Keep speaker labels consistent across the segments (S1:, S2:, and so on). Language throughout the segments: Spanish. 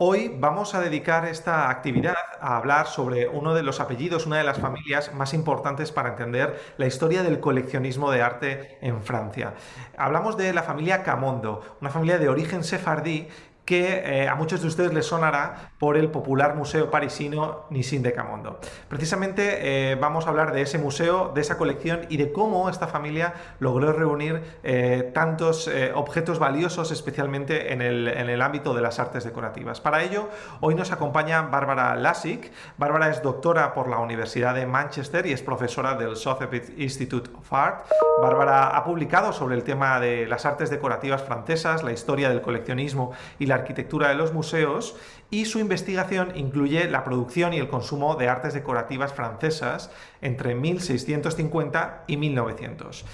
S1: Hoy vamos a dedicar esta actividad a hablar sobre uno de los apellidos, una de las familias más importantes para entender la historia del coleccionismo de arte en Francia. Hablamos de la familia Camondo, una familia de origen sefardí que eh, a muchos de ustedes les sonará por el popular museo parisino Nissin de Camondo. Precisamente eh, vamos a hablar de ese museo, de esa colección y de cómo esta familia logró reunir eh, tantos objetos valiosos, especialmente en el, en el, ámbito de las artes decorativas. Para ello, hoy nos acompaña Bárbara Lassig. Bárbara es doctora por la Universidad de Manchester y es profesora del Sotheby's Institute of Art. Bárbara ha publicado sobre el tema de las artes decorativas francesas, la historia del coleccionismo y la arquitectura de los museos y su investigación incluye la producción y el consumo de artes decorativas francesas entre 1650 y 1900.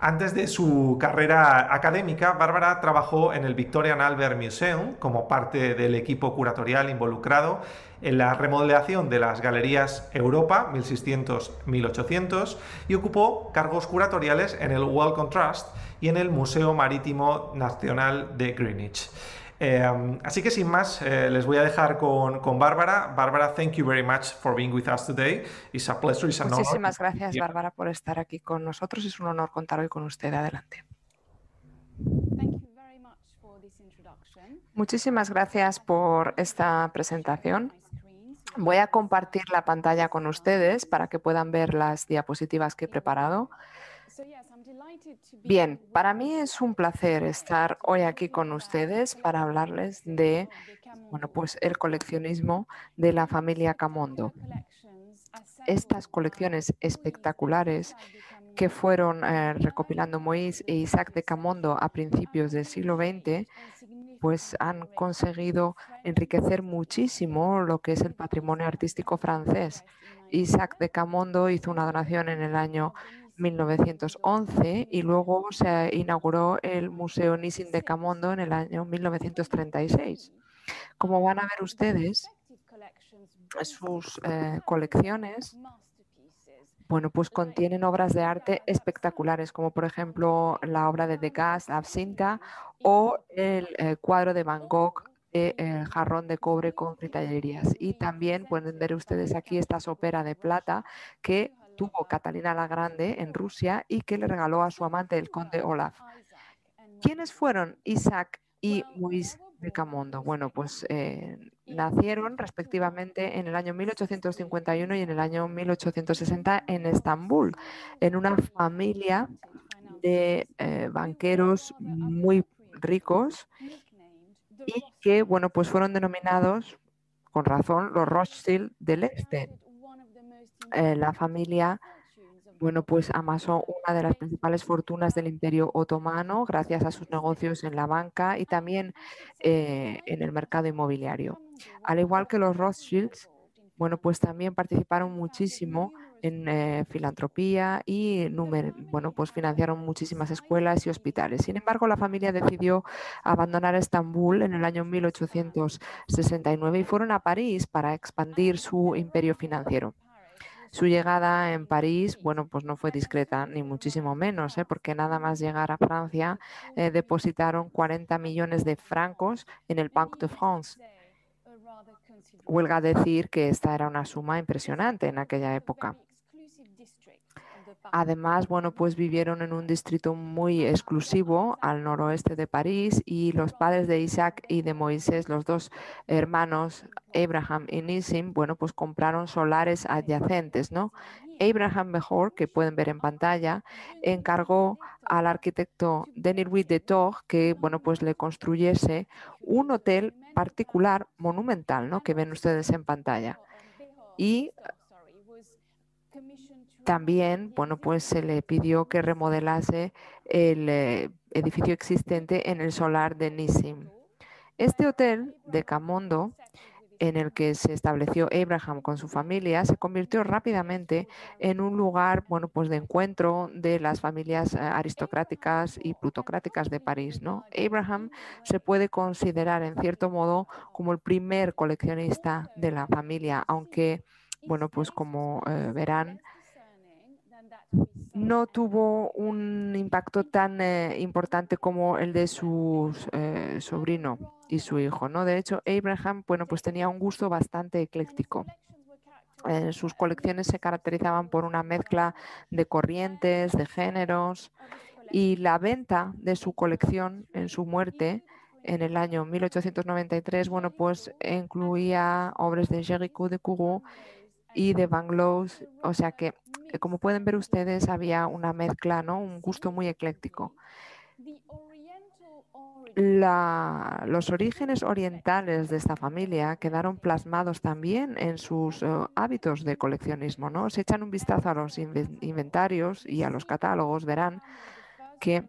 S1: Antes de su carrera académica, Bárbara trabajó en el Victorian Albert Museum como parte del equipo curatorial involucrado en la remodelación de las galerías Europa 1600-1800 y ocupó cargos curatoriales en el World Contrast y en el Museo Marítimo Nacional de Greenwich. Eh, así que sin más, eh, les voy a dejar con, con Bárbara. Bárbara, thank you very much for being with us today. It's a pleasure, it's an
S2: Muchísimas gracias, Bárbara, por estar aquí con nosotros. Es un honor contar hoy con usted. Adelante. Muchísimas gracias por esta presentación. Voy a compartir la pantalla con ustedes para que puedan ver las diapositivas que he preparado. Bien, para mí es un placer estar hoy aquí con ustedes para hablarles de bueno, pues el coleccionismo de la familia Camondo. Estas colecciones espectaculares que fueron eh, recopilando Moïse e Isaac de Camondo a principios del siglo XX, pues han conseguido enriquecer muchísimo lo que es el patrimonio artístico francés. Isaac de Camondo hizo una donación en el año 1911 y luego se inauguró el Museo Nissin de Camondo en el año 1936. Como van a ver ustedes, sus eh, colecciones bueno, pues contienen obras de arte espectaculares, como por ejemplo la obra de Degas, Absinta, o el eh, cuadro de Van Gogh, el eh, jarrón de cobre con critallerías. Y también pueden ver ustedes aquí esta sopera de plata que tuvo Catalina la Grande en Rusia y que le regaló a su amante, el conde Olaf. ¿Quiénes fueron Isaac y Luis de Camondo? Bueno, pues eh, nacieron respectivamente en el año 1851 y en el año 1860 en Estambul, en una familia de eh, banqueros muy ricos y que, bueno, pues fueron denominados con razón los Rothschild del Este. Eh, la familia bueno, pues amasó una de las principales fortunas del Imperio Otomano gracias a sus negocios en la banca y también eh, en el mercado inmobiliario. Al igual que los Rothschilds, bueno, pues también participaron muchísimo en eh, filantropía y bueno, pues financiaron muchísimas escuelas y hospitales. Sin embargo, la familia decidió abandonar Estambul en el año 1869 y fueron a París para expandir su imperio financiero. Su llegada en París, bueno, pues no fue discreta, ni muchísimo menos, ¿eh? porque nada más llegar a Francia eh, depositaron 40 millones de francos en el Banque de France. Huelga decir que esta era una suma impresionante en aquella época. Además, bueno, pues vivieron en un distrito muy exclusivo al noroeste de París y los padres de Isaac y de Moisés, los dos hermanos, Abraham y Nissim, bueno, pues compraron solares adyacentes, ¿no? Abraham Mejor, que pueden ver en pantalla, encargó al arquitecto Denis Louis de Tour que, bueno, pues le construyese un hotel particular monumental, ¿no? Que ven ustedes en pantalla. Y también, bueno, pues se le pidió que remodelase el eh, edificio existente en el solar de Nissim. Este hotel de Camondo en el que se estableció Abraham con su familia, se convirtió rápidamente en un lugar, bueno, pues de encuentro de las familias eh, aristocráticas y plutocráticas de París, ¿no? Abraham se puede considerar en cierto modo como el primer coleccionista de la familia, aunque, bueno, pues como eh, verán, no tuvo un impacto tan eh, importante como el de su eh, sobrino y su hijo, ¿no? De hecho, Abraham, bueno, pues tenía un gusto bastante ecléctico. Eh, sus colecciones se caracterizaban por una mezcla de corrientes, de géneros, y la venta de su colección en su muerte en el año 1893, bueno, pues incluía obras de Jericho de Kourou y de Bangladesh, o sea que, eh, como pueden ver ustedes, había una mezcla, ¿no? Un gusto muy ecléctico. los orígenes orientales de esta familia quedaron plasmados también en sus eh, hábitos de coleccionismo. ¿no? Si echan un vistazo a los inventarios y a los catálogos, verán que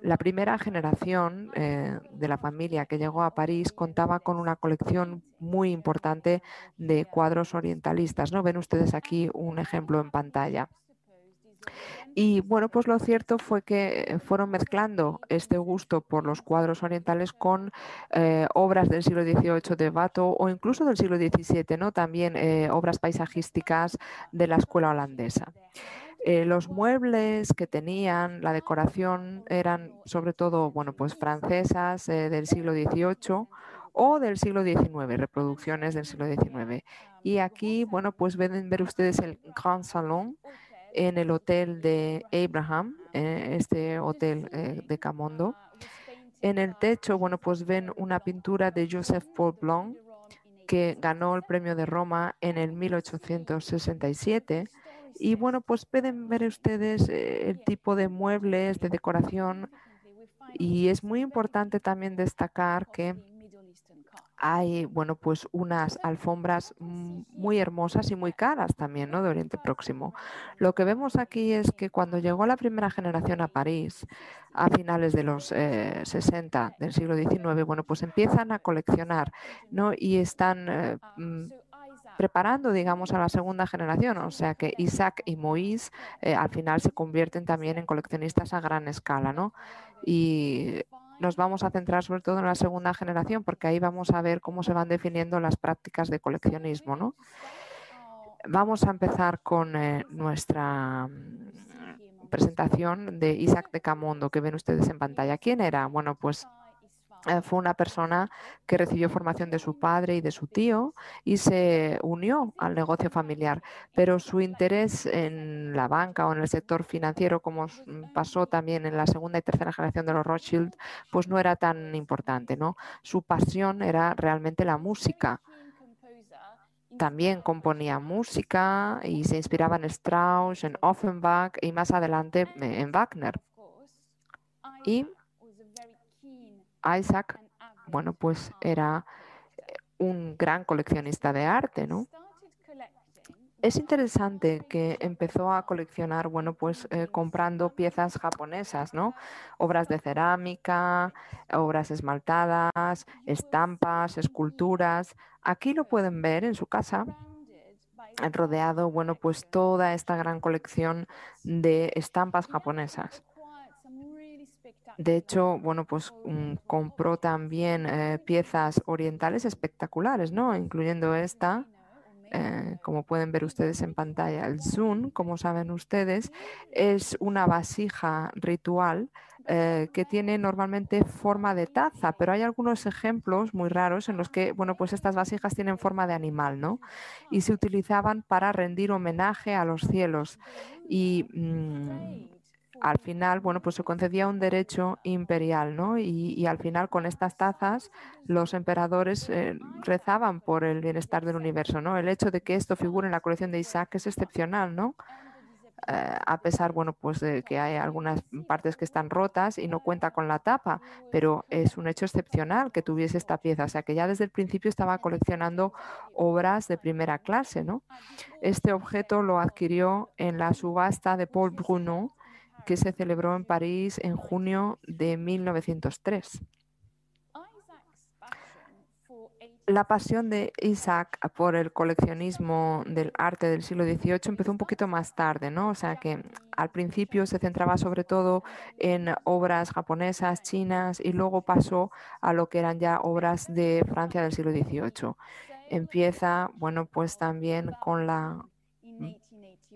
S2: la primera generación eh, de la familia que llegó a París contaba con una colección muy importante de cuadros orientalistas. ¿no? Ven ustedes aquí un ejemplo en pantalla. Y bueno, pues lo cierto fue que fueron mezclando este gusto por los cuadros orientales con eh, obras del siglo XVIII de Bato o incluso del siglo XVII, ¿no? también eh, obras paisajísticas de la escuela holandesa. Eh, los muebles que tenían, la decoración eran sobre todo, bueno, pues francesas eh, del siglo XVIII o del siglo XIX, reproducciones del siglo XIX. Y aquí, bueno, pues ven ver ustedes el Grand Salon en el hotel de Abraham, eh, este hotel de Camondo. En el techo, bueno, pues ven una pintura de Joseph Paul Blanc que ganó el premio de Roma en el 1867 y bueno, pues pueden ver ustedes eh, el tipo de muebles, de decoración. Y es muy importante también destacar que hay, bueno, pues unas alfombras muy hermosas y muy caras también, ¿no? De Oriente Próximo. Lo que vemos aquí es que cuando llegó la primera generación a París, a finales de los 60 eh, del siglo XIX, bueno, pues empiezan a coleccionar, ¿no? Y están eh, preparando, digamos, a la segunda generación. O sea que Isaac y Moïse eh, al final se convierten también en coleccionistas a gran escala, ¿no? Y nos vamos a centrar sobre todo en la segunda generación porque ahí vamos a ver cómo se van definiendo las prácticas de coleccionismo, ¿no? Vamos a empezar con eh, nuestra mm, presentación de Isaac de Camondo que ven ustedes en pantalla. ¿Quién era? Bueno, pues fue una persona que recibió formación de su padre y de su tío y se unió al negocio familiar, pero su interés en la banca o en el sector financiero, como mm, pasó también en la segunda y tercera generación de los Rothschild, pues no era tan importante, ¿no? Su pasión era realmente la música. También componía música y se inspiraba en Strauss, en Offenbach y más adelante eh, en Wagner. Y Isaac, bueno, pues era eh, un gran coleccionista de arte, ¿no? Es interesante que empezó a coleccionar, bueno, pues eh, comprando piezas japonesas, ¿no? Obras de cerámica, obras esmaltadas, estampas, esculturas. Aquí lo pueden ver en su casa, rodeado, bueno, pues toda esta gran colección de estampas japonesas. De hecho, bueno, pues mm, compró también eh, piezas orientales espectaculares, ¿no? Incluyendo esta, eh, como pueden ver ustedes en pantalla. El Zun, como saben ustedes, es una vasija ritual eh, que tiene normalmente forma de taza, pero hay algunos ejemplos muy raros en los que, bueno, pues estas vasijas tienen forma de animal, ¿no? Y se utilizaban para rendir homenaje a los cielos. Y mm, al final, bueno, pues se concedía un derecho imperial, ¿no? Y, al final con estas tazas los emperadores eh, rezaban por el bienestar del universo, ¿no? El hecho de que esto figure en la colección de Isaac es excepcional, ¿no? Eh, a pesar, bueno, pues de que hay algunas partes que están rotas y no cuenta con la tapa, pero es un hecho excepcional que tuviese esta pieza, o sea que ya desde el principio estaba coleccionando obras de primera clase, ¿no? Este objeto lo adquirió en la subasta de Paul Bruno que se celebró en París en junio de 1903. La pasión de Isaac por el coleccionismo del arte del siglo XVIII empezó un poquito más tarde, ¿no? O sea que al principio se centraba sobre todo en obras japonesas, chinas y luego pasó a lo que eran ya obras de Francia del siglo XVIII. Empieza, bueno, pues también con la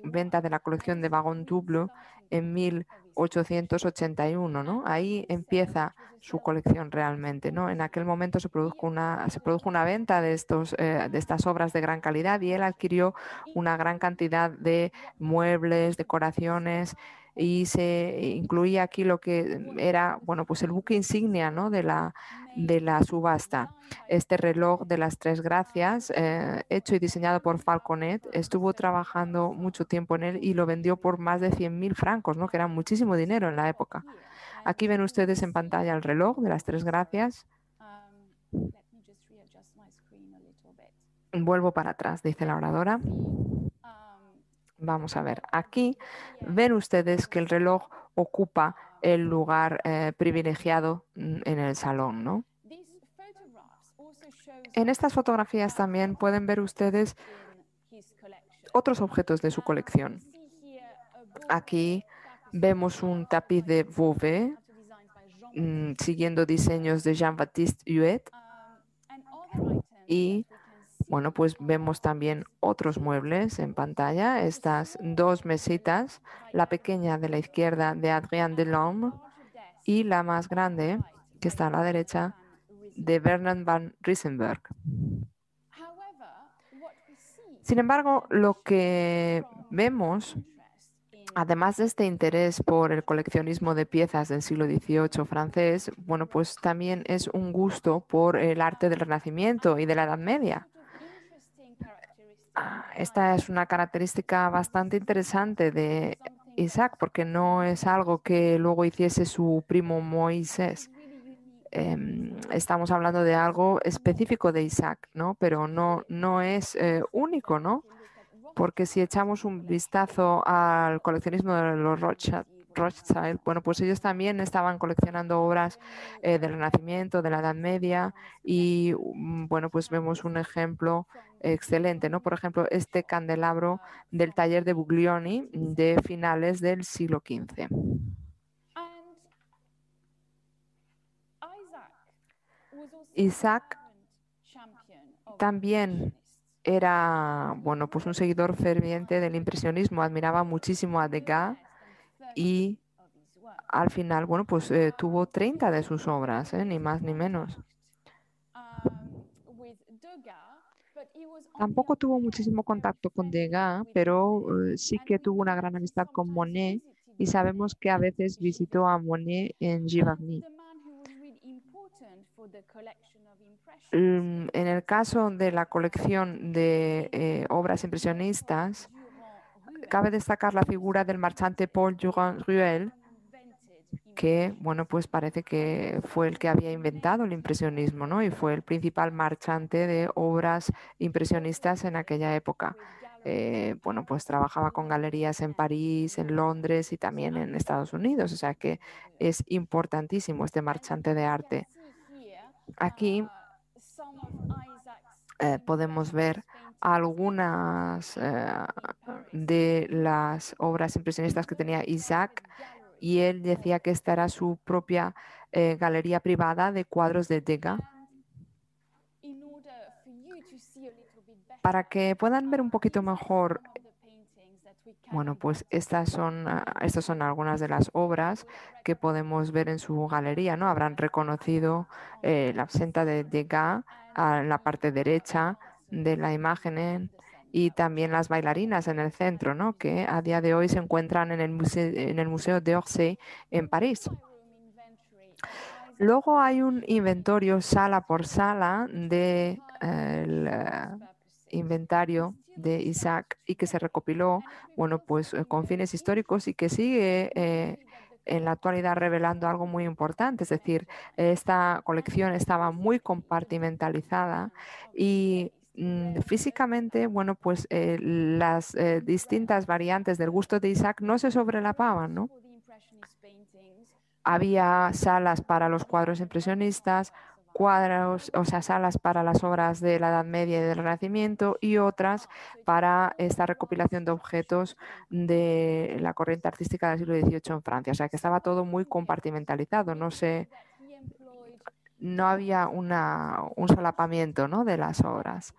S2: venta de la colección de Wagon Double en 1881, ¿no? Ahí empieza su colección realmente, ¿no? En aquel momento se produjo una, se produjo una venta de, estos, eh, de estas obras de gran calidad y él adquirió una gran cantidad de muebles, decoraciones y se incluía aquí lo que era, bueno, pues el buque insignia, ¿no? De la, de la subasta. Este reloj de las tres gracias, eh, hecho y diseñado por Falconet, estuvo trabajando mucho tiempo en él y lo vendió por más de 100.000 francos, ¿no? que era muchísimo dinero en la época. Aquí ven ustedes en pantalla el reloj de las tres gracias. Vuelvo para atrás, dice la oradora. Vamos a ver, aquí ven ustedes que el reloj ocupa el lugar eh, privilegiado mm, en el salón, ¿no? En estas fotografías también pueden ver ustedes otros objetos de su colección. Aquí vemos un tapiz de Vauvet, mm, siguiendo diseños de Jean-Baptiste Huet. Y bueno, pues vemos también otros muebles en pantalla, estas dos mesitas, la pequeña de la izquierda de Adrien Delhomme y la más grande, que está a la derecha, de Bernard van Riesenberg. Sin embargo, lo que vemos, además de este interés por el coleccionismo de piezas del siglo XVIII francés, bueno, pues también es un gusto por el arte del Renacimiento y de la Edad Media. Ah, esta es una característica bastante interesante de Isaac, porque no es algo que luego hiciese su primo Moisés. Em, estamos hablando de algo específico de Isaac, ¿no? Pero no, no es eh, único, ¿no? Porque si echamos un vistazo al coleccionismo de los Rothschild, bueno, pues ellos también estaban coleccionando obras eh, del Renacimiento, de la Edad Media y, mm, bueno, pues vemos un ejemplo excelente, ¿no? Por ejemplo, este candelabro del taller de Buglioni de finales del siglo XV. Isaac también era, bueno, pues un seguidor ferviente del impresionismo, admiraba muchísimo a Degas y al final, bueno, pues eh, tuvo 30 de sus obras, ¿eh? ni más ni menos. Tampoco tuvo muchísimo contacto con Degas, pero eh, sí que tuvo una gran amistad con Monet y sabemos que a veces visitó a Monet en Giverny. Mm, en el caso de la colección de obras impresionistas, cabe destacar la figura del marchante Paul Durand-Ruel, que, bueno, pues parece que fue el que había inventado el impresionismo, ¿no? Y fue el principal marchante de obras impresionistas en aquella época. Eh, bueno, pues trabajaba con galerías en París, en Londres y también en Estados Unidos, o sea que es importantísimo este marchante de arte. Aquí eh, podemos ver algunas eh, de las obras impresionistas que tenía Isaac y él decía que esta era su propia eh, galería privada de cuadros de Degas. Para que puedan ver un poquito mejor, bueno, pues estas son, ah, estas son algunas de las obras que podemos ver en su galería, ¿no? Habrán reconocido eh, la absenta de Degas en la parte derecha de la imagen y también las bailarinas en el centro, ¿no? que a día de hoy se encuentran en el, museo, en el Museo en París. Luego hay un inventario sala por sala del de, eh, inventario de Isaac y que se recopiló, bueno, pues eh, con fines históricos y que sigue eh, en la actualidad revelando algo muy importante, es decir, esta colección estaba muy compartimentalizada y físicamente, bueno, pues eh, las eh, distintas variantes del gusto de Isaac no se sobrelapaban, ¿no? Había salas para los cuadros impresionistas, cuadros, o sea, salas para las obras de la Edad Media y del Renacimiento y otras para esta recopilación de objetos de la corriente artística del siglo XVIII en Francia. O sea, que estaba todo muy compartimentalizado, no sé, no había una, un solapamiento ¿no? de las obras.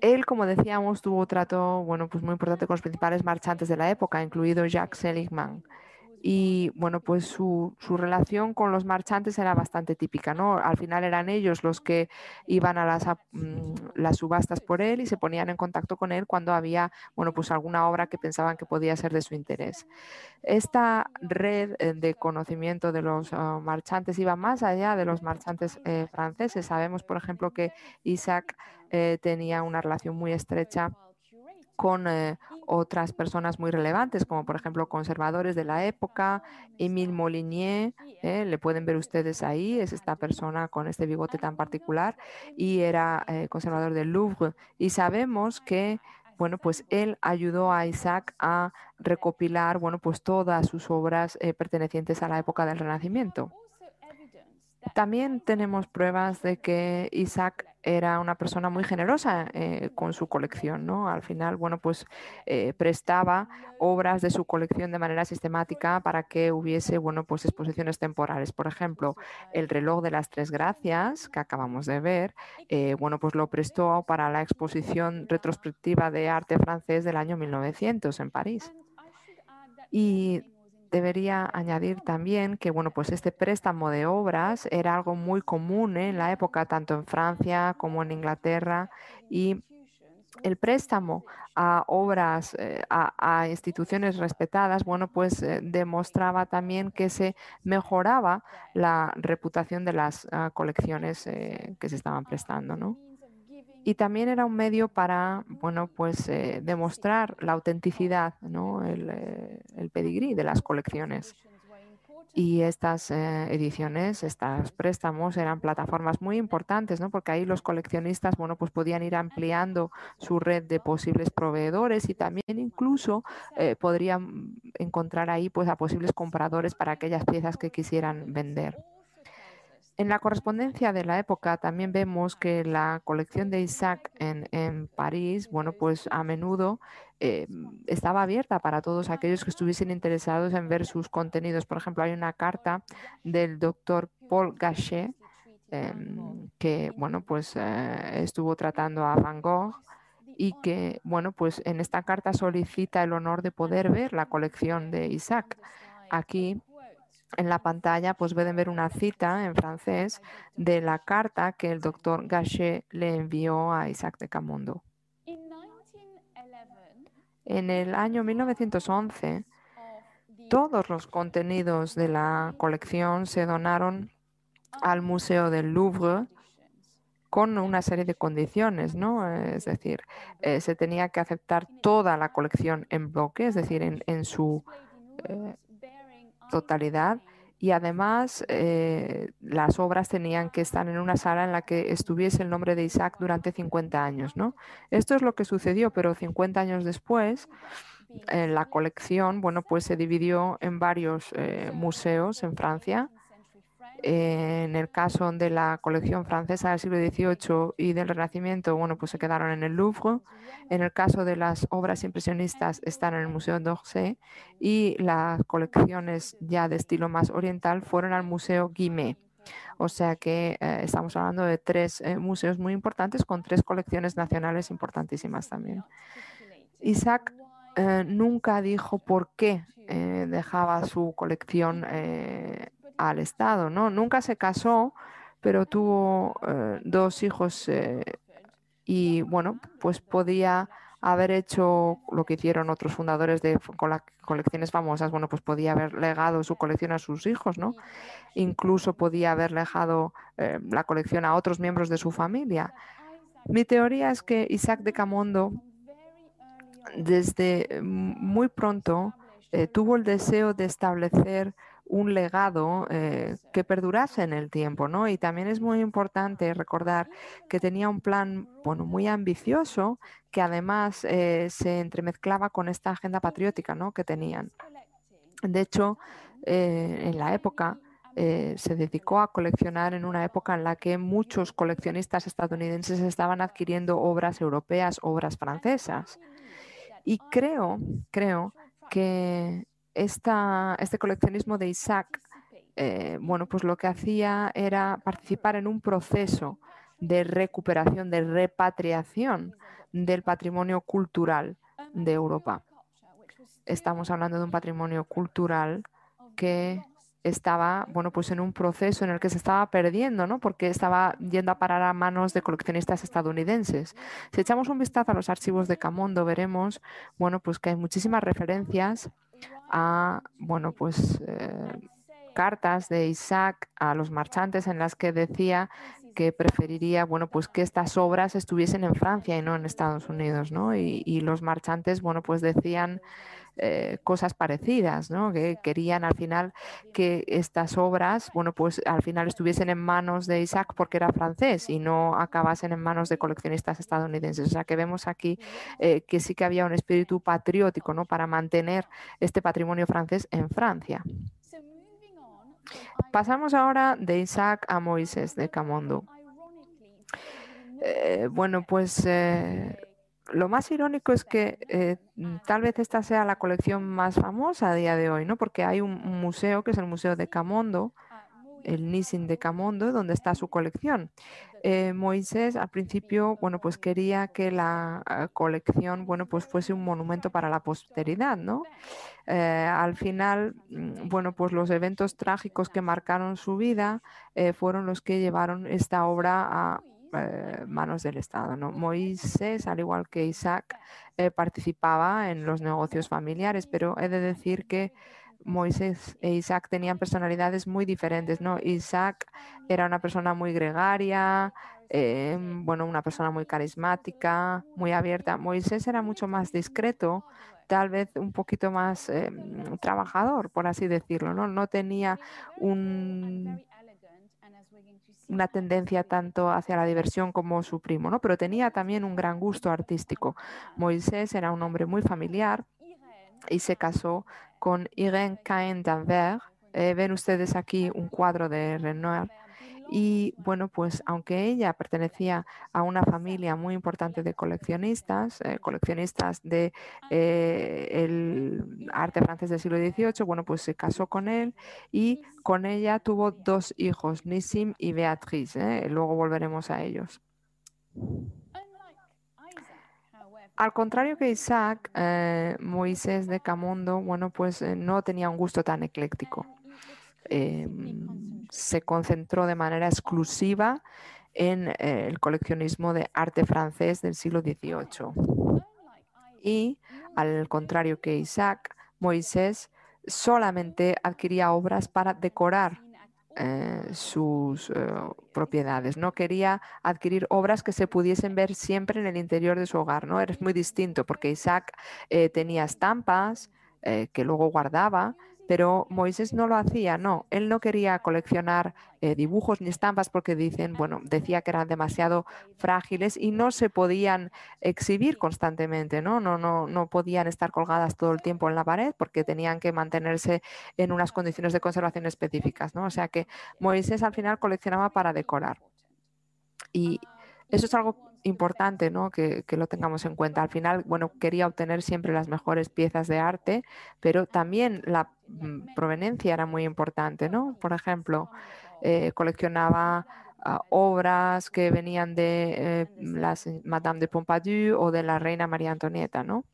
S2: Él, como decíamos, tuvo trato bueno, pues muy importante con los principales marchantes de la época, incluido Jacques Seligman y bueno, pues su, relación con los marchantes era bastante típica, ¿no? Al final eran ellos los que iban a las, mm, las, subastas por él y se ponían en contacto con él cuando había, bueno, pues alguna obra que pensaban que podía ser de su interés. Esta red eh, de conocimiento de los ah, marchantes iba más allá de los marchantes eh, franceses. Sabemos, por ejemplo, que Isaac eh, tenía una relación muy estrecha con eh, otras personas muy relevantes, como por ejemplo conservadores de la época, Émile Molinier, eh, le pueden ver ustedes ahí, es esta persona con este bigote tan particular, y era eh, conservador del Louvre. Y sabemos que, bueno, pues él ayudó a Isaac a recopilar, bueno, pues todas sus obras pertenecientes a la época del Renacimiento. También tenemos pruebas de que Isaac era una persona muy generosa eh, con su colección, ¿no? Al final, bueno, pues eh, prestaba obras de su colección de manera sistemática para que hubiese, bueno, pues exposiciones temporales. Por ejemplo, el reloj de las tres gracias que acabamos de ver, eh, bueno, pues lo prestó para la exposición retrospectiva de arte francés del año 1900 en París. Y debería añadir también que bueno, pues este préstamo de obras era algo muy común ¿eh? en la época, tanto en Francia como en Inglaterra, y el préstamo a obras, eh, a, instituciones respetadas, bueno, pues eh, demostraba también que se mejoraba la reputación de las ah, colecciones que se estaban prestando, ¿no? Y también era un medio para, bueno, pues eh, demostrar la autenticidad, ¿no? el, eh, pedigrí de las colecciones. Y estas eh, ediciones, estos préstamos eran plataformas muy importantes, ¿no? Porque ahí los coleccionistas, bueno, pues podían ir ampliando su red de posibles proveedores y también incluso podrían encontrar ahí, pues, a posibles compradores para aquellas piezas que quisieran vender. En la correspondencia de la época también vemos que la colección de Isaac en, París, bueno, pues a menudo eh, estaba abierta para todos aquellos que estuviesen interesados en ver sus contenidos. Por ejemplo, hay una carta del doctor Paul Gachet, em, que, bueno, pues eh, estuvo tratando a Van Gogh y que, bueno, pues en esta carta solicita el honor de poder ver la colección de Isaac. Aquí en la pantalla pues pueden ver una cita en francés de la carta que el doctor Gachet le envió a Isaac de Camondo. En el año 1911, todos los contenidos de la colección se donaron al Museo del Louvre con una serie de condiciones, ¿no? Es decir, eh, se tenía que aceptar toda la colección en bloque, es decir, en, su eh, totalidad y además eh, las obras tenían que estar en una sala en la que estuviese el nombre de Isaac durante 50 años. ¿no? Esto es lo que sucedió, pero 50 años después eh, la colección bueno, pues se dividió en varios eh, museos en Francia en el caso de la colección francesa del siglo XVIII y del Renacimiento, bueno, pues se quedaron en el Louvre. En el caso de las obras impresionistas están en el Museo d'Orsay y las colecciones ya de estilo más oriental fueron al Museo Guimet. O sea que eh, estamos hablando de tres eh, museos muy importantes con tres colecciones nacionales importantísimas también. Isaac eh, nunca dijo por qué dejaba su colección al Estado, ¿no? Nunca se casó, pero tuvo eh, dos hijos eh, y, bueno, pues podía haber hecho lo que hicieron otros fundadores de colecciones famosas, bueno, pues podía haber legado su colección a sus hijos, ¿no? Incluso podía haber legado eh, la colección a otros miembros de su familia. Mi teoría es que Isaac de Camondo, desde muy pronto, tuvo el deseo de establecer un legado eh, que perdurase en el tiempo, ¿no? Y también es muy importante recordar que tenía un plan, bueno, muy ambicioso, que además eh, se entremezclaba con esta agenda patriótica, ¿no? Que tenían. De hecho, eh, en la época se dedicó a coleccionar en una época en la que muchos coleccionistas estadounidenses estaban adquiriendo obras europeas, obras francesas. Y creo, creo que este coleccionismo de Isaac, eh, bueno, pues lo que hacía era participar en un proceso de recuperación, de repatriación del patrimonio cultural de Europa. Estamos hablando de un patrimonio cultural que estaba, bueno, pues en un proceso en el que se estaba perdiendo, ¿no? Porque estaba yendo a parar a manos de coleccionistas estadounidenses. Si echamos un vistazo a los archivos de Camondo, veremos, bueno, pues que hay muchísimas referencias a, bueno, pues eh, cartas de Isaac a los marchantes en las que decía que preferiría, bueno, pues que estas obras estuviesen en Francia y no en Estados Unidos, ¿no? Y, y los marchantes, bueno, pues decían eh, cosas parecidas, ¿no? que querían al final que estas obras, bueno, pues al final estuviesen en manos de Isaac porque era francés y no acabasen en manos de coleccionistas estadounidenses. O sea que vemos aquí eh, que sí que había un espíritu patriótico ¿no? para mantener este patrimonio francés en Francia. Pasamos ahora de Isaac a Moisés de Camondo. Eh, bueno, pues lo más irónico es que eh, mm, tal vez esta sea la colección más famosa a día de hoy, ¿no? Porque hay un museo que es el Museo de Camondo, el Nissin de Camondo, donde está su colección. Eh, Moisés al principio, bueno, pues quería que la ah, colección, bueno, pues fuese un monumento para la posteridad, ¿no? Eh, al final, mm, bueno, pues los eventos trágicos que marcaron su vida fueron los que llevaron esta obra a eh, manos del Estado. ¿no? Moisés, al igual que Isaac, eh, participaba en los negocios familiares, pero he de decir que Moisés e Isaac tenían personalidades muy diferentes. ¿no? Isaac era una persona muy gregaria, eh, bueno, una persona muy carismática, muy abierta. Moisés era mucho más discreto, tal vez un poquito más trabajador, por así decirlo. ¿no? no tenía un una tendencia tanto hacia la diversión como su primo, ¿no? Pero tenía también un gran gusto artístico. Moisés era un hombre muy familiar y se casó con Irene Cain d'Anvers. Eh, ven ustedes aquí un cuadro de Renoir y bueno, pues aunque ella pertenecía a una familia muy importante de coleccionistas, eh, coleccionistas de eh, arte francés del siglo XVIII, bueno, pues se casó con él y con ella tuvo dos hijos, Nissim y Beatrice. ¿eh? Luego volveremos a ellos. Al contrario que Isaac, Moisés de Camondo, bueno, pues no tenía un gusto tan ecléctico. Em, se concentró de manera exclusiva en eh, el coleccionismo de arte francés del siglo XVIII. Y al contrario que Isaac, Moisés solamente adquiría obras para decorar eh, sus eh, propiedades. No quería adquirir obras que se pudiesen ver siempre en el interior de su hogar. ¿no? Era muy distinto porque Isaac tenía estampas que luego guardaba pero Moisés no lo hacía, no, él no quería coleccionar eh, dibujos ni estampas porque dicen, bueno, decía que eran demasiado frágiles y no se podían exhibir constantemente, ¿no? No, no, no podían estar colgadas todo el tiempo en la pared porque tenían que mantenerse en unas condiciones de conservación específicas, ¿no? O sea que Moisés al final coleccionaba para decorar. Y eso es algo importante ¿no? que, lo tengamos en cuenta. Al final, bueno, quería obtener siempre las mejores piezas de arte, pero también la proveniencia era muy importante, ¿no? Por ejemplo, eh, coleccionaba ah, obras que venían de eh, las Madame de Pompadour o de la reina María Antonieta, ¿no?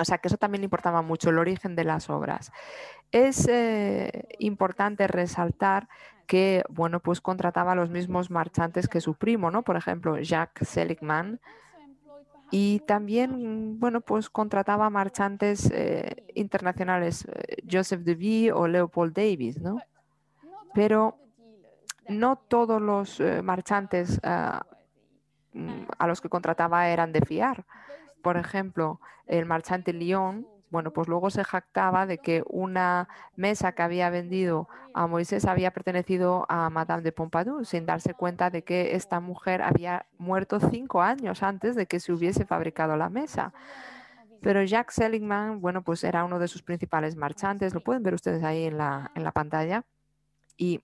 S2: O sea que eso también importaba mucho, el origen de las obras. Es eh, importante resaltar que, bueno, pues contrataba a los mismos marchantes que su primo, ¿no? Por ejemplo, Jacques Seligman. Y también, bueno, pues contrataba marchantes eh, internacionales, eh, Joseph Deville o Leopold Davis, ¿no? Pero no todos los marchantes ah, mm, a los que contrataba eran de fiar. Por ejemplo, el marchante Lyon, bueno, pues luego se jactaba de que una mesa que había vendido a Moisés había pertenecido a Madame de Pompadour, sin darse cuenta de que esta mujer había muerto cinco años antes de que se hubiese fabricado la mesa. Pero Jacques Seligman, bueno, pues era uno de sus principales marchantes, lo pueden ver ustedes ahí en la, en la pantalla. Y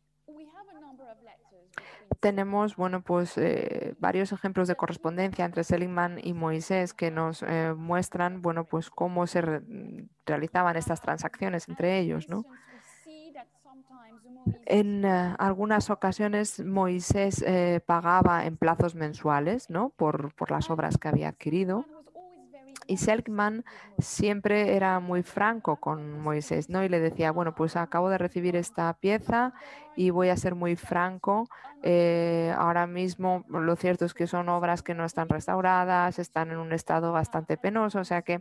S2: tenemos, bueno, pues eh, varios ejemplos de correspondencia entre Seligman y Moisés que nos eh, muestran, bueno, pues cómo se realizaban estas transacciones entre ellos, ¿no? En eh, algunas ocasiones Moisés pagaba en plazos mensuales, ¿no? Por, por las obras que había adquirido. Y Seligman siempre era muy franco con Moisés, ¿no? Y le decía, bueno, pues acabo de recibir esta pieza y voy a ser muy franco. Eh, ahora mismo lo cierto es que son obras que no están restauradas, están en un estado bastante penoso, o sea que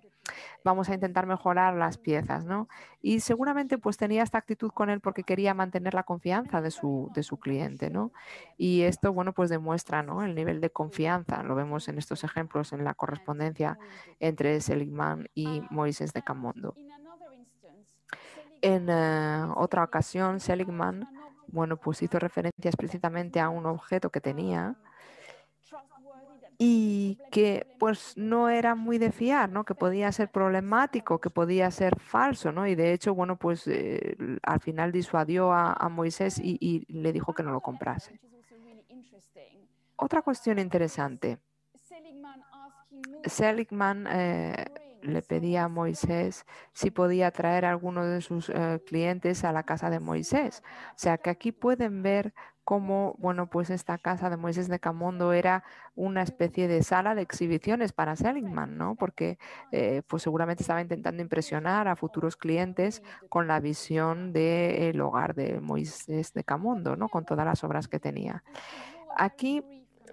S2: vamos a intentar mejorar las piezas, ¿no? Y seguramente pues tenía esta actitud con él porque quería mantener la confianza de su, de su cliente, ¿no? Y esto, bueno, pues demuestra, ¿no? El nivel de confianza, lo vemos en estos ejemplos en la correspondencia entre Seligman y Moisés de Camondo. En eh, otra ocasión, Seligman bueno, pues hizo referencia explícitamente a un objeto que tenía y que pues no era muy de fiar, ¿no? Que podía ser problemático, que podía ser falso, ¿no? Y de hecho, bueno, pues eh, al final disuadió a, Moisés y, le dijo que no lo comprase. Otra cuestión interesante. Seligman eh, le pedía a Moisés si podía traer a alguno de sus eh, clientes a la casa de Moisés. O sea que aquí pueden ver cómo, bueno, pues esta casa de Moisés de Camondo era una especie de sala de exhibiciones para Seligman, ¿no? Porque eh, pues seguramente estaba intentando impresionar a futuros clientes con la visión del hogar de Moisés de Camondo, ¿no? Con todas las obras que tenía. Aquí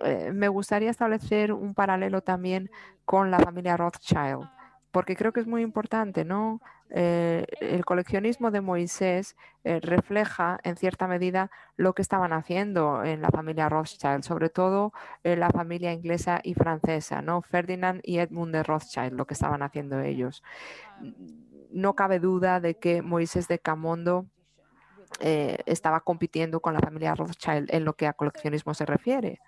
S2: eh, me gustaría establecer un paralelo también con la familia Rothschild porque creo que es muy importante, ¿no? Eh, el coleccionismo de Moisés eh, refleja en cierta medida lo que estaban haciendo en la familia Rothschild, sobre todo en la familia inglesa y francesa, ¿no? Ferdinand y Edmund de Rothschild, lo que estaban haciendo ellos. No cabe duda de que Moisés de Camondo eh, estaba compitiendo con la familia Rothschild en lo que a coleccionismo se refiere.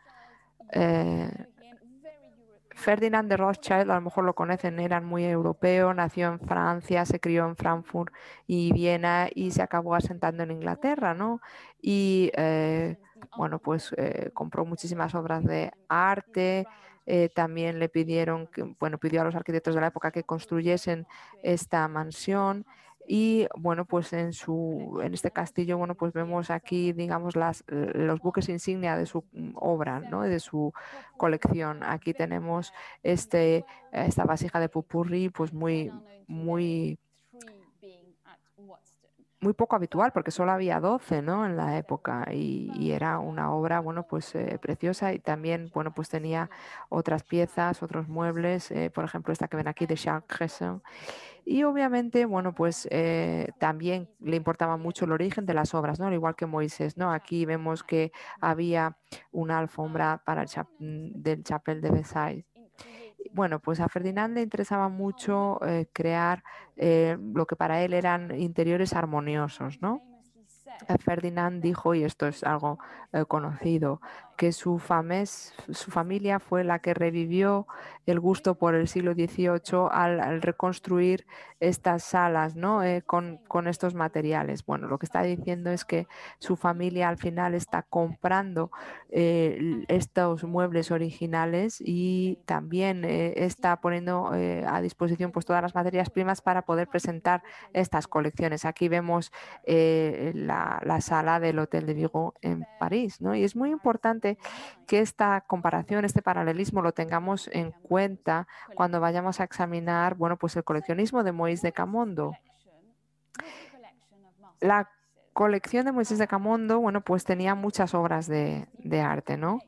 S2: Ferdinand de Rothschild, a lo mejor lo conocen, era muy europeo, nació en Francia, se crió en Frankfurt y Viena y se acabó asentando en Inglaterra, ¿no? Y eh, bueno, pues eh, compró muchísimas obras de arte. Eh, también le pidieron, que, bueno, pidió a los arquitectos de la época que construyesen esta mansión y bueno, pues en, su, en este castillo, bueno, pues vemos aquí, digamos, las, los buques insignia de su mm, obra, ¿no? de su colección. Aquí tenemos este, esta vasija de pupurri, pues muy, muy, muy poco habitual, porque solo había 12 ¿no? en la época y, era una obra, bueno, pues eh, preciosa y también, bueno, pues tenía otras piezas, otros muebles, eh, por ejemplo, esta que ven aquí de Charles Cresson y obviamente, bueno, pues eh, también le importaba mucho el origen de las obras, ¿no? Al igual que Moisés, ¿no? Aquí vemos que había una alfombra para el mm, del Chapel de Versailles. Bueno, pues a Ferdinand le interesaba mucho eh, crear eh, lo que para él eran interiores armoniosos, ¿no? Ferdinand dijo, y esto es algo conocido, que su, su familia fue la que revivió el gusto por el siglo XVIII al, reconstruir estas salas ¿no? Eh, con, estos materiales. Bueno, lo que está diciendo es que su familia al final está comprando eh, estos muebles originales y también eh, está poniendo a disposición pues, todas las materias primas para poder presentar estas colecciones. Aquí vemos la, la, sala del Hotel de Vigo en París. ¿no? Y es muy importante que esta comparación, este paralelismo lo tengamos en cuenta cuando vayamos a examinar, bueno, pues el coleccionismo de Moisés de Camondo. La colección de Moisés de Camondo, bueno, pues tenía muchas obras de, arte, ¿no?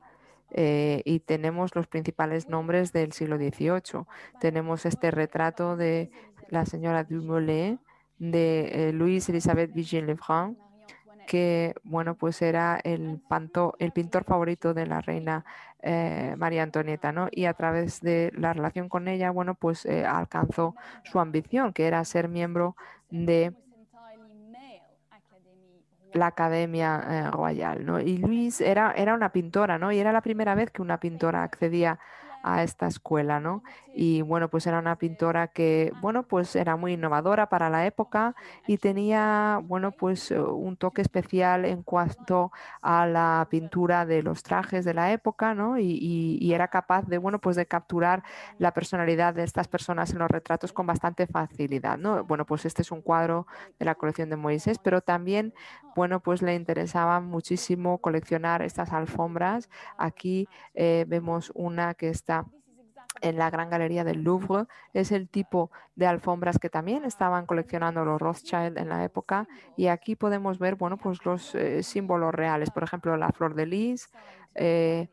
S2: Eh, y tenemos los principales nombres del siglo XVIII. Tenemos este retrato de la señora Dumoulin, de eh, Louise Elisabeth Vigée-Lebrun, que bueno, pues era el, panto, el pintor favorito de la reina eh, María Antonieta, ¿no? Y a través de la relación con ella, bueno, pues eh, alcanzó su ambición, que era ser miembro de la Academia eh, Royal, ¿no? Y Luis era, era una pintora, ¿no? Y era la primera vez que una pintora accedía a esta escuela, ¿no? Y bueno, pues era una pintora que, bueno, pues era muy innovadora para la época y tenía, bueno, pues eh, un toque especial en cuanto a la pintura de los trajes de la época, ¿no? Y, y era capaz de, bueno, pues de capturar la personalidad de estas personas en los retratos con bastante facilidad, ¿no? Bueno, pues este es un cuadro de la colección de Moisés, pero también, bueno, pues le interesaba muchísimo coleccionar estas alfombras. Aquí eh, vemos una que está en la Gran Galería del Louvre. Es el tipo de alfombras que también estaban coleccionando los Rothschild en la época. Y aquí podemos ver, bueno, pues los eh, símbolos reales. Por ejemplo, la flor de lis, eh,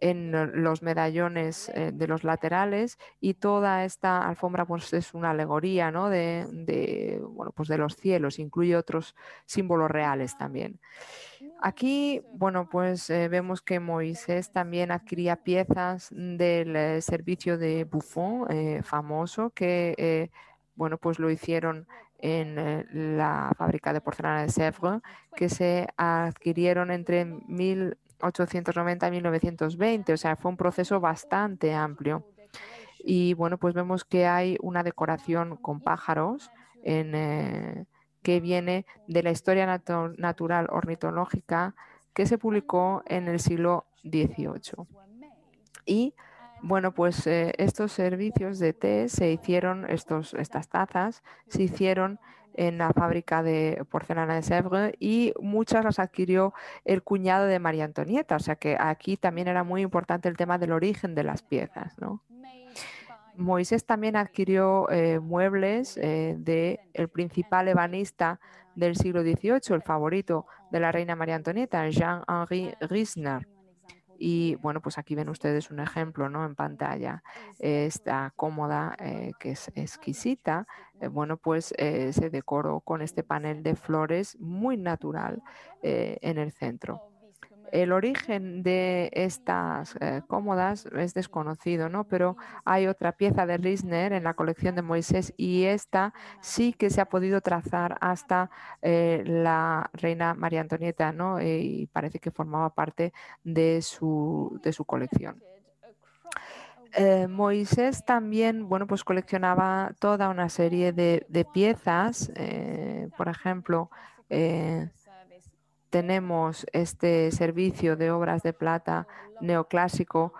S2: en los medallones de los laterales y toda esta alfombra pues es una alegoría ¿no? de, bueno, pues de los cielos, incluye otros símbolos reales también. Aquí, bueno, pues eh, vemos que Moisés también adquiría piezas del eh, servicio de Buffon, eh, famoso, que, bueno, pues lo hicieron en la fábrica de porcelana de Sèvres, que se adquirieron entre 1890 y 1920, o sea, fue un proceso bastante amplio. Y bueno, pues vemos que hay una decoración con pájaros en que viene de la historia natural ornitológica que se publicó en el siglo XVIII. Y bueno, pues eh, estos servicios de té se hicieron, estos, estas tazas se hicieron en la fábrica de porcelana de Sèvres y muchas las adquirió el cuñado de María Antonieta. O sea que aquí también era muy importante el tema del origen de las piezas. ¿no? Moisés también adquirió eh, muebles eh, del principal ebanista del siglo XVIII, el favorito de la reina María Antonieta, Jean-Henri Riesner. Y bueno, pues aquí ven ustedes un ejemplo ¿no? en pantalla. Esta cómoda eh, que es exquisita, bueno, pues se decoró con este panel de flores muy natural en el centro. El origen de estas eh, cómodas es desconocido, ¿no? Pero hay otra pieza de Risner en la colección de Moisés y esta sí que se ha podido trazar hasta eh, la reina María Antonieta, ¿no? y parece que formaba parte de su, de su colección. Eh, Moisés también, bueno, pues coleccionaba toda una serie de, de piezas, por ejemplo, tenemos este servicio de obras de plata neoclásico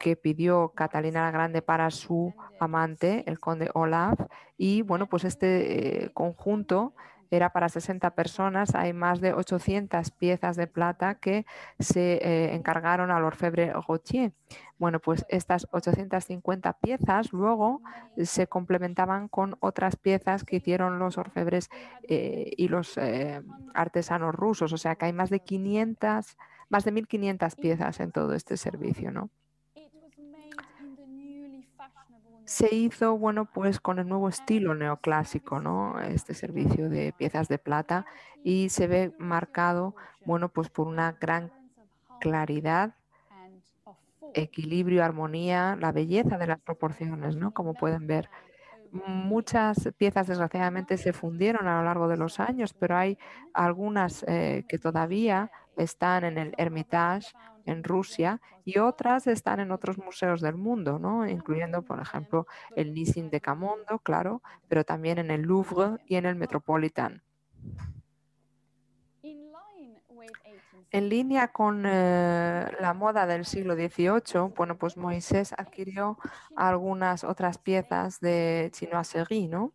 S2: que pidió Catalina la Grande para su amante, el conde Olaf, y bueno, pues este eh, conjunto era para 60 personas. Hay más de 800 piezas de plata que se eh, encargaron al orfebre Gautier. Bueno, pues estas 850 piezas luego se complementaban con otras piezas que hicieron los orfebres eh, y los eh, artesanos rusos. O sea que hay más de 500, más de 1.500 piezas en todo este servicio, ¿no? Se hizo, bueno, pues con el nuevo estilo neoclásico, ¿no? Este servicio de piezas de plata y se ve marcado, bueno, pues por una gran claridad, equilibrio, armonía, la belleza de las proporciones, ¿no? Como pueden ver. Muchas piezas desgraciadamente se fundieron a lo largo de los años, pero hay algunas eh, que todavía están en el Hermitage en Rusia y otras están en otros museos del mundo, ¿no? incluyendo, por ejemplo, el Nissin de Camondo, claro, pero también en el Louvre y en el Metropolitan. En línea con eh, la moda del siglo XVIII, bueno, pues Moisés adquirió algunas otras piezas de chinoiserie, ¿no?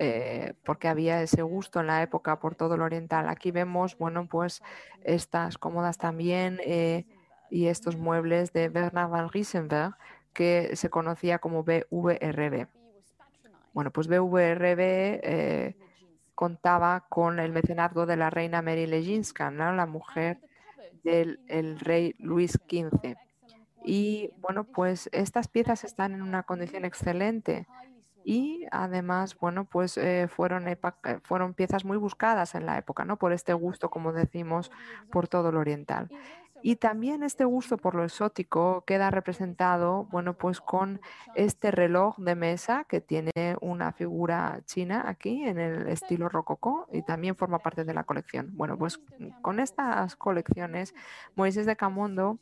S2: Eh, porque había ese gusto en la época por todo lo oriental. Aquí vemos, bueno, pues estas cómodas también eh, y estos muebles de Bernard van Riesenberg, que se conocía como BVRB. Bueno, pues BVRB contaba con el mecenazgo de la reina Mary Leginska, ¿no? la mujer del el rey Luis XV. Y bueno, pues estas piezas están en una condición excelente y además, bueno, pues eh, fueron, eh, fueron piezas muy buscadas en la época, ¿no? Por este gusto, como decimos, por todo lo oriental. Y también este gusto por lo exótico queda representado, bueno, pues con este reloj de mesa que tiene una figura china aquí en el estilo rococó y también forma parte de la colección. Bueno, pues con estas colecciones, Moisés de Camondo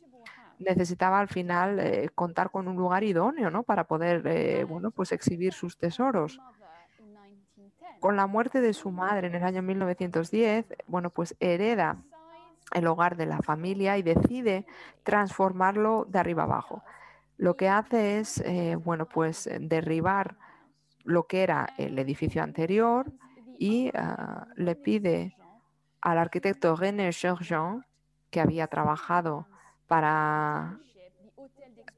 S2: necesitaba al final eh, contar con un lugar idóneo ¿no? para poder eh, bueno, pues exhibir sus tesoros. Con la muerte de su madre en el año 1910, bueno, pues hereda el hogar de la familia y decide transformarlo de arriba abajo. Lo que hace es, eh, bueno, pues derribar lo que era el edificio anterior y ah, le pide al arquitecto René Georgian, que había trabajado para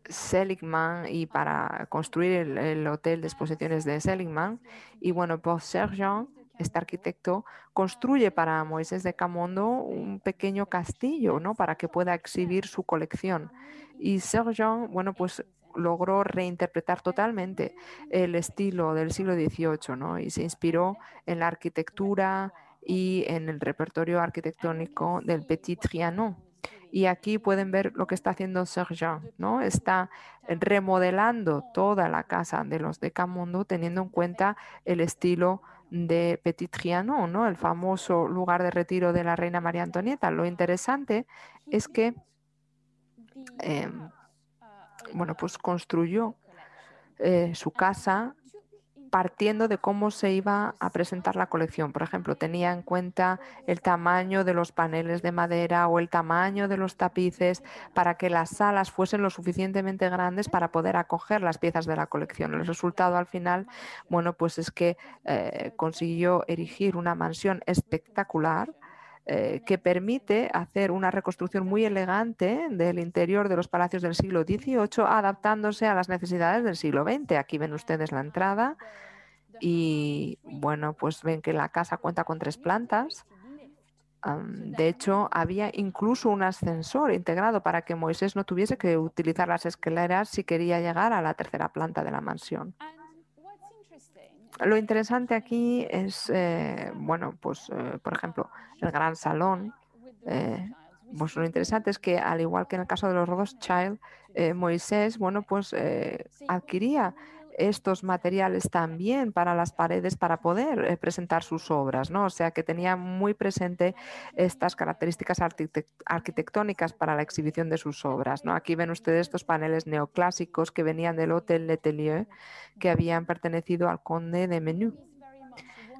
S2: Seligman y para construir el, hotel de exposiciones de Seligman. Y bueno, Paul Sergent, este arquitecto, construye para Moisés de Camondo un pequeño castillo, ¿no? Para que pueda exhibir su colección. Y Sergent, bueno, pues logró reinterpretar totalmente el estilo del siglo XVIII, ¿no? Y se inspiró en la arquitectura y en el repertorio arquitectónico del Petit Trianon y aquí pueden ver lo que está haciendo Sergent, ¿no? Está remodelando toda la casa de los de Camondo teniendo en cuenta el estilo de Petit Trianon, ¿no? El famoso lugar de retiro de la reina María Antonieta. Lo interesante es que, em, bueno, pues construyó eh, su casa partiendo de cómo se iba a presentar la colección. Por ejemplo, tenía en cuenta el tamaño de los paneles de madera o el tamaño de los tapices para que las salas fuesen lo suficientemente grandes para poder acoger las piezas de la colección. El resultado al final, bueno, pues es que eh, consiguió erigir una mansión espectacular eh, que permite hacer una reconstrucción muy elegante del interior de los palacios del siglo XVIII, adaptándose a las necesidades del siglo XX. Aquí ven ustedes la entrada y, bueno, pues ven que la casa cuenta con tres plantas. de hecho, había incluso un ascensor integrado para que Moisés no tuviese que utilizar las escaleras si quería llegar a la tercera planta de la mansión. Lo interesante aquí es, eh, bueno, pues, eh, por ejemplo, el gran salón. Eh, pues lo interesante es que, al igual que en el caso de los Rothschild, Moisés, bueno, pues adquiría estos materiales también para las paredes para poder presentar sus obras, ¿no? O sea que tenía muy presente estas características arquitectónicas para la exhibición de sus obras, ¿no? Aquí ven ustedes estos paneles neoclásicos que venían del Hotel Letelier que habían pertenecido al conde de Menú.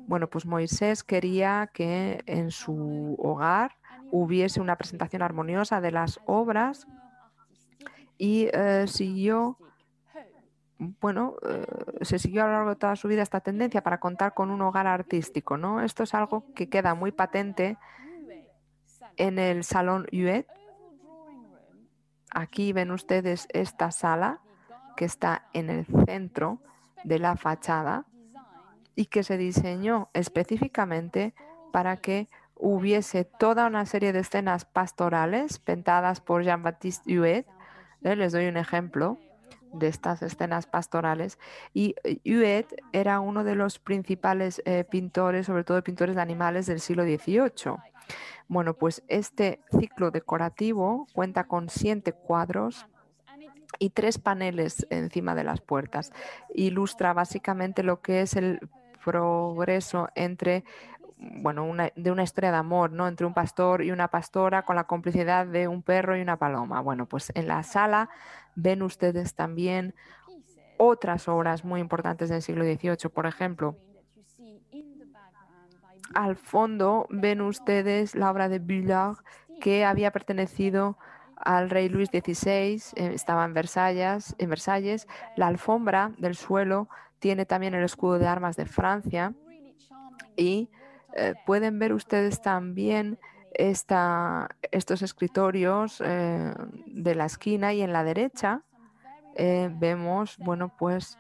S2: Bueno, pues Moisés quería que en su hogar hubiese una presentación armoniosa de las obras y eh, siguió, bueno, eh, se siguió a lo largo de toda su vida esta tendencia para contar con un hogar artístico, ¿no? Esto es algo que queda muy patente en el Salón Huet. Aquí ven ustedes esta sala que está en el centro de la fachada y que se diseñó específicamente para que hubiese toda una serie de escenas pastorales pintadas por Jean-Baptiste Huet. Eh, les doy un ejemplo de estas escenas pastorales. Y eh, Huet era uno de los principales eh, pintores, sobre todo pintores de animales del siglo XVIII. Bueno, pues este ciclo decorativo cuenta con siete cuadros y tres paneles encima de las puertas. Ilustra básicamente lo que es el progreso entre bueno, una, de una historia de amor, ¿no? Entre un pastor y una pastora con la complicidad de un perro y una paloma. Bueno, pues en la sala ven ustedes también otras obras muy importantes del siglo XVIII, por ejemplo. Al fondo ven ustedes la obra de Bullard que había pertenecido al rey Luis XVI, eh, estaba en Versalles, en Versalles. La alfombra del suelo tiene también el escudo de armas de Francia y eh, pueden ver ustedes también estos escritorios eh, de la esquina y en la derecha vemos, bueno, pues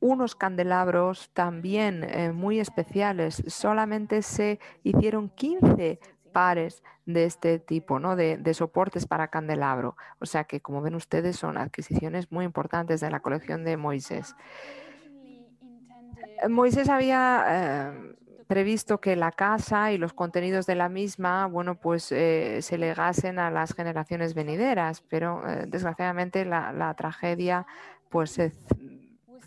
S2: unos candelabros también muy especiales. Solamente se hicieron 15 pares de este tipo, ¿no? De, soportes para candelabro. O sea que, como ven ustedes, son adquisiciones muy importantes de la colección de Moisés. Moisés había eh, previsto que la casa y los contenidos de la misma, bueno, pues eh, se legasen a las generaciones venideras, pero eh, desgraciadamente la, la, tragedia pues se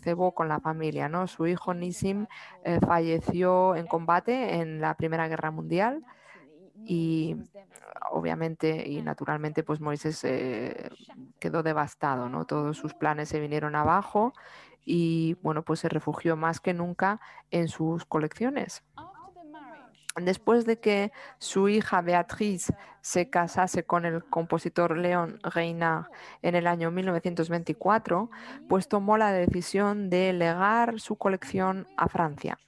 S2: cebó con la familia, ¿no? Su hijo Nisim falleció en combate en la Primera Guerra Mundial y obviamente y naturalmente pues Moisés eh, quedó devastado, ¿no? Todos sus planes se vinieron abajo y bueno, pues se refugió más que nunca en sus colecciones. Después de que su hija Beatriz se casase con el compositor León Reina en el año 1924, pues tomó la decisión de legar su colección a Francia.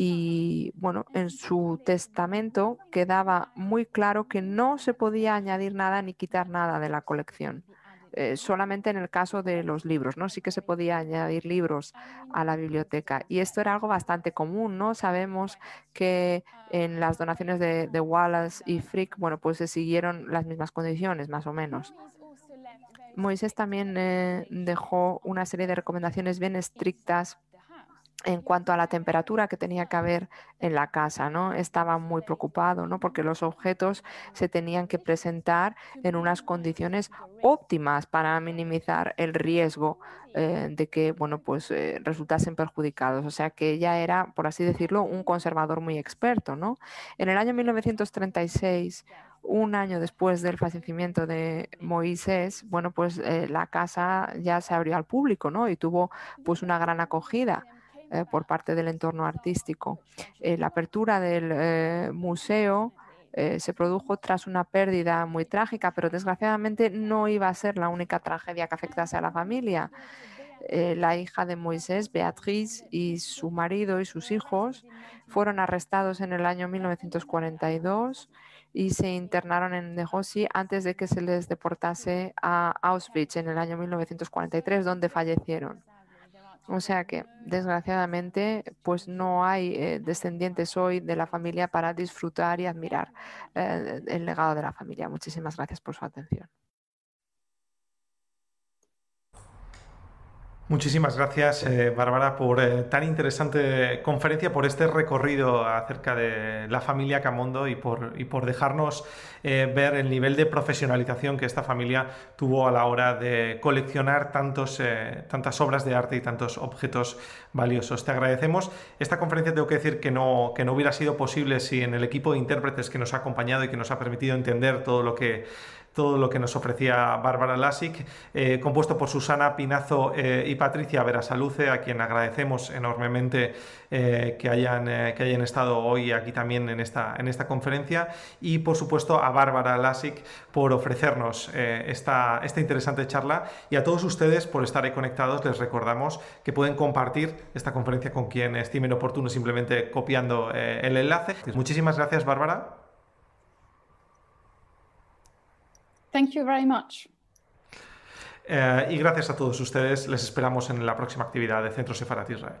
S2: Y bueno, en su testamento quedaba muy claro que no se podía añadir nada ni quitar nada de la colección. Eh, solamente en el caso de los libros, ¿no? Sí que se podía añadir libros a la biblioteca. Y esto era algo bastante común, ¿no? Sabemos que en las donaciones de, Wallace y Frick, bueno, pues se siguieron las mismas condiciones, más o menos. Moisés también eh, dejó una serie de recomendaciones bien estrictas en cuanto a la temperatura que tenía que haber en la casa, ¿no? Estaba muy preocupado, ¿no? Porque los objetos se tenían que presentar en unas condiciones óptimas para minimizar el riesgo eh, de que, bueno, pues eh, resultasen perjudicados. O sea que ya era, por así decirlo, un conservador muy experto, ¿no? En el año 1936 un año después del fallecimiento de Moisés, bueno, pues eh, la casa ya se abrió al público, ¿no? Y tuvo pues una gran acogida. Eh, por parte del entorno artístico. Eh, la apertura del eh, museo se produjo tras una pérdida muy trágica, pero desgraciadamente no iba a ser la única tragedia que afectase a la familia. la hija de Moisés, Beatriz, y su marido y sus hijos fueron arrestados en el año 1942 y se internaron en Negosi antes de que se les deportase a Auschwitz en el año 1943, donde fallecieron. O sea que, desgraciadamente, pues no hay eh, descendientes hoy de la familia para disfrutar y admirar eh, el legado de la familia. Muchísimas gracias por su atención.
S1: Muchísimas gracias, eh, Bárbara, por eh, tan interesante conferencia, por este recorrido acerca de la familia Camondo y por, y por dejarnos eh, ver el nivel de profesionalización que esta familia tuvo a la hora de coleccionar tantos, tantas obras de arte y tantos objetos valiosos. Te agradecemos. Esta conferencia tengo que decir que no, que no hubiera sido posible sin el equipo de intérpretes que nos ha acompañado y que nos ha permitido entender todo lo que todo lo que nos ofrecía Bárbara Lasic, eh, compuesto por Susana Pinazo eh, y Patricia Verasaluce, a quien agradecemos enormemente eh, que, hayan, que hayan estado hoy aquí también en esta, en esta conferencia, y por supuesto a Bárbara Lasic por ofrecernos esta, esta interesante charla, y a todos ustedes por estar ahí conectados, les recordamos que pueden compartir esta conferencia con quien estimen oportuno simplemente copiando el enlace. Muchísimas gracias, Bárbara.
S3: Thank you very much.
S1: Eh, y gracias a todos ustedes. Les esperamos en la próxima actividad de Centro Sefarat Israel.